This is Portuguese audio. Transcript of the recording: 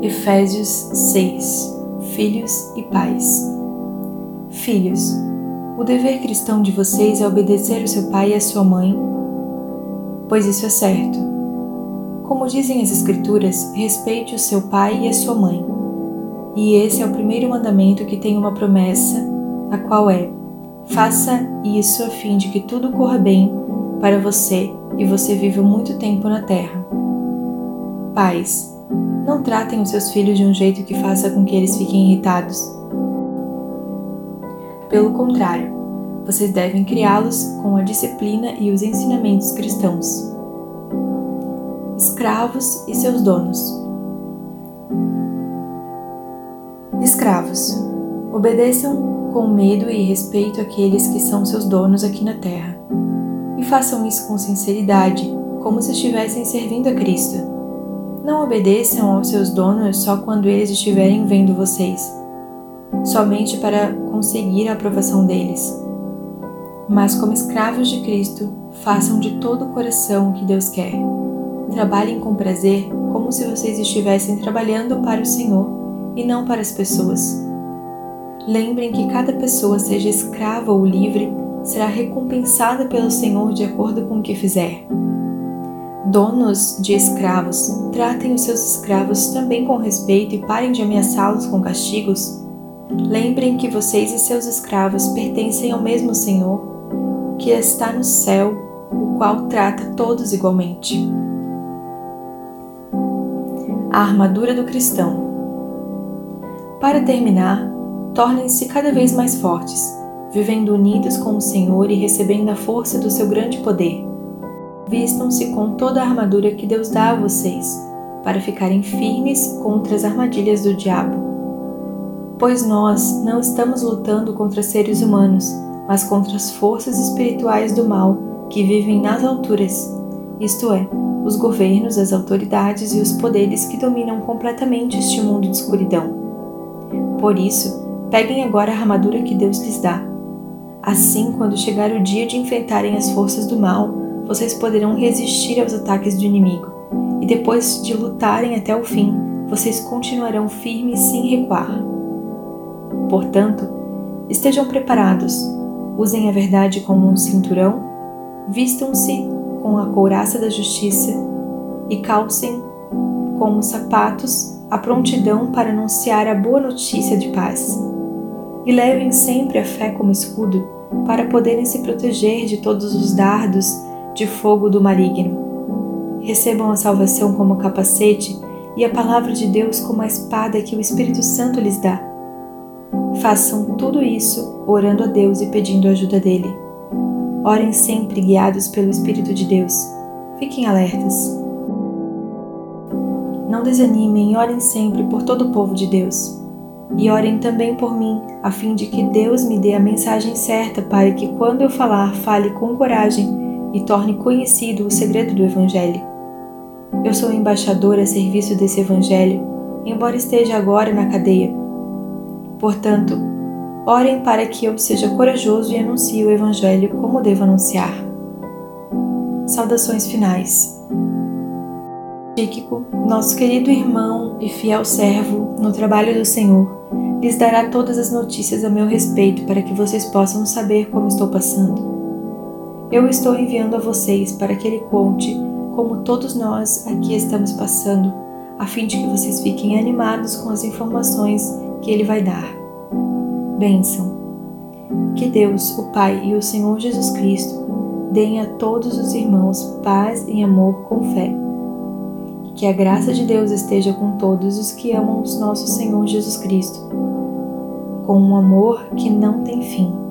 Efésios 6 Filhos e Pais Filhos, o dever cristão de vocês é obedecer o seu pai e a sua mãe, pois isso é certo. Como dizem as Escrituras, respeite o seu pai e a sua mãe. E esse é o primeiro mandamento que tem uma promessa, a qual é: faça isso a fim de que tudo corra bem para você e você viva muito tempo na terra. Pais, não tratem os seus filhos de um jeito que faça com que eles fiquem irritados. Pelo contrário, vocês devem criá-los com a disciplina e os ensinamentos cristãos. Escravos e seus donos. Escravos, obedeçam com medo e respeito àqueles que são seus donos aqui na terra. E façam isso com sinceridade, como se estivessem servindo a Cristo não obedeçam aos seus donos só quando eles estiverem vendo vocês, somente para conseguir a aprovação deles. Mas, como escravos de Cristo, façam de todo o coração o que Deus quer. Trabalhem com prazer, como se vocês estivessem trabalhando para o Senhor e não para as pessoas. Lembrem que cada pessoa, seja escrava ou livre, será recompensada pelo Senhor de acordo com o que fizer. Donos de escravos, tratem os seus escravos também com respeito e parem de ameaçá-los com castigos. Lembrem que vocês e seus escravos pertencem ao mesmo Senhor, que está no céu, o qual trata todos igualmente. A armadura do cristão. Para terminar, tornem-se cada vez mais fortes, vivendo unidos com o Senhor e recebendo a força do seu grande poder vistam-se com toda a armadura que Deus dá a vocês, para ficarem firmes contra as armadilhas do diabo. Pois nós não estamos lutando contra seres humanos, mas contra as forças espirituais do mal que vivem nas alturas, isto é, os governos, as autoridades e os poderes que dominam completamente este mundo de escuridão. Por isso, peguem agora a armadura que Deus lhes dá. Assim, quando chegar o dia de enfrentarem as forças do mal, vocês poderão resistir aos ataques do inimigo, e depois de lutarem até o fim, vocês continuarão firmes sem recuar. Portanto, estejam preparados, usem a verdade como um cinturão, vistam-se com a couraça da justiça e calcem como sapatos a prontidão para anunciar a boa notícia de paz. E levem sempre a fé como escudo para poderem se proteger de todos os dardos de fogo do maligno. Recebam a salvação como capacete e a palavra de Deus como a espada que o Espírito Santo lhes dá. Façam tudo isso orando a Deus e pedindo a ajuda dele. Orem sempre guiados pelo Espírito de Deus. Fiquem alertas. Não desanimem e orem sempre por todo o povo de Deus. E orem também por mim, a fim de que Deus me dê a mensagem certa para que, quando eu falar, fale com coragem e torne conhecido o segredo do Evangelho. Eu sou embaixador a serviço desse Evangelho, embora esteja agora na cadeia. Portanto, orem para que eu seja corajoso e anuncie o Evangelho como devo anunciar. Saudações finais. Tíquico, nosso querido irmão e fiel servo no trabalho do Senhor, lhes dará todas as notícias a meu respeito para que vocês possam saber como estou passando. Eu estou enviando a vocês para que ele conte como todos nós aqui estamos passando, a fim de que vocês fiquem animados com as informações que ele vai dar. Bênção. Que Deus, o Pai e o Senhor Jesus Cristo deem a todos os irmãos paz e amor com fé. Que a graça de Deus esteja com todos os que amam o nosso Senhor Jesus Cristo, com um amor que não tem fim.